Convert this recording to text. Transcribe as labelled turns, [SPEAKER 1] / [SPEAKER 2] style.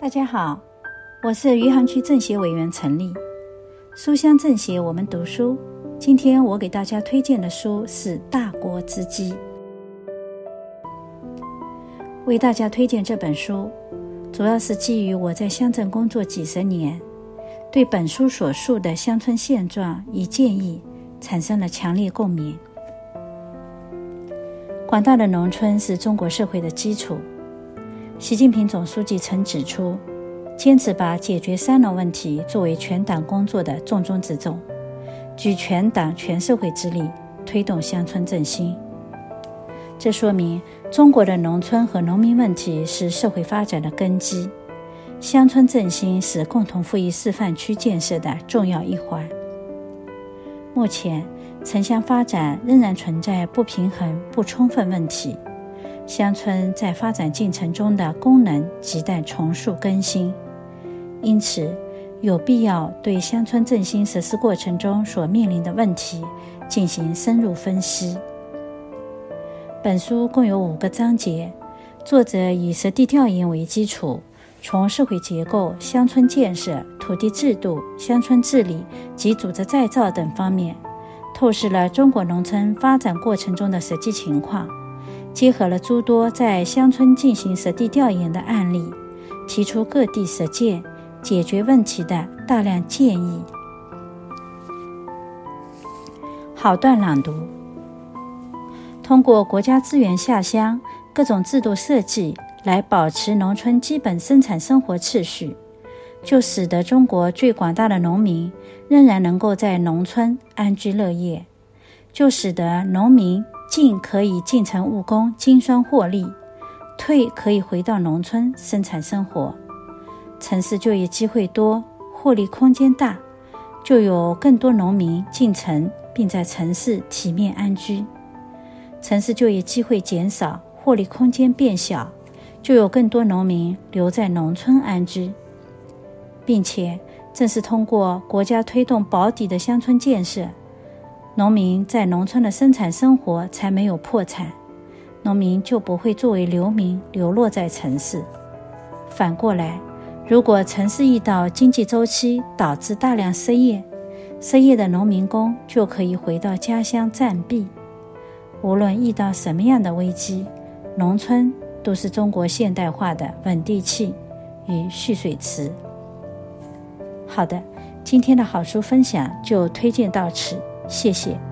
[SPEAKER 1] 大家好，我是余杭区政协委员陈丽。书香政协，我们读书。今天我给大家推荐的书是《大国之基》。为大家推荐这本书，主要是基于我在乡镇工作几十年，对本书所述的乡村现状与建议产生了强烈共鸣。广大的农村是中国社会的基础。习近平总书记曾指出，坚持把解决三农问题作为全党工作的重中之重，举全党全社会之力推动乡村振兴。这说明中国的农村和农民问题是社会发展的根基，乡村振兴是共同富裕示范区建设的重要一环。目前，城乡发展仍然存在不平衡、不充分问题。乡村在发展进程中的功能亟待重塑更新，因此有必要对乡村振兴实施过程中所面临的问题进行深入分析。本书共有五个章节，作者以实地调研为基础，从社会结构、乡村建设、土地制度、乡村治理及组织再造等方面，透视了中国农村发展过程中的实际情况。结合了诸多在乡村进行实地调研的案例，提出各地实践解决问题的大量建议。好段朗读：通过国家资源下乡、各种制度设计来保持农村基本生产生活秩序，就使得中国最广大的农民仍然能够在农村安居乐业，就使得农民。进可以进城务工经商获利，退可以回到农村生产生活。城市就业机会多，获利空间大，就有更多农民进城，并在城市体面安居。城市就业机会减少，获利空间变小，就有更多农民留在农村安居，并且正是通过国家推动保底的乡村建设。农民在农村的生产生活才没有破产，农民就不会作为流民流落在城市。反过来，如果城市遇到经济周期导致大量失业，失业的农民工就可以回到家乡暂避。无论遇到什么样的危机，农村都是中国现代化的稳定器与蓄水池。好的，今天的好书分享就推荐到此。谢谢。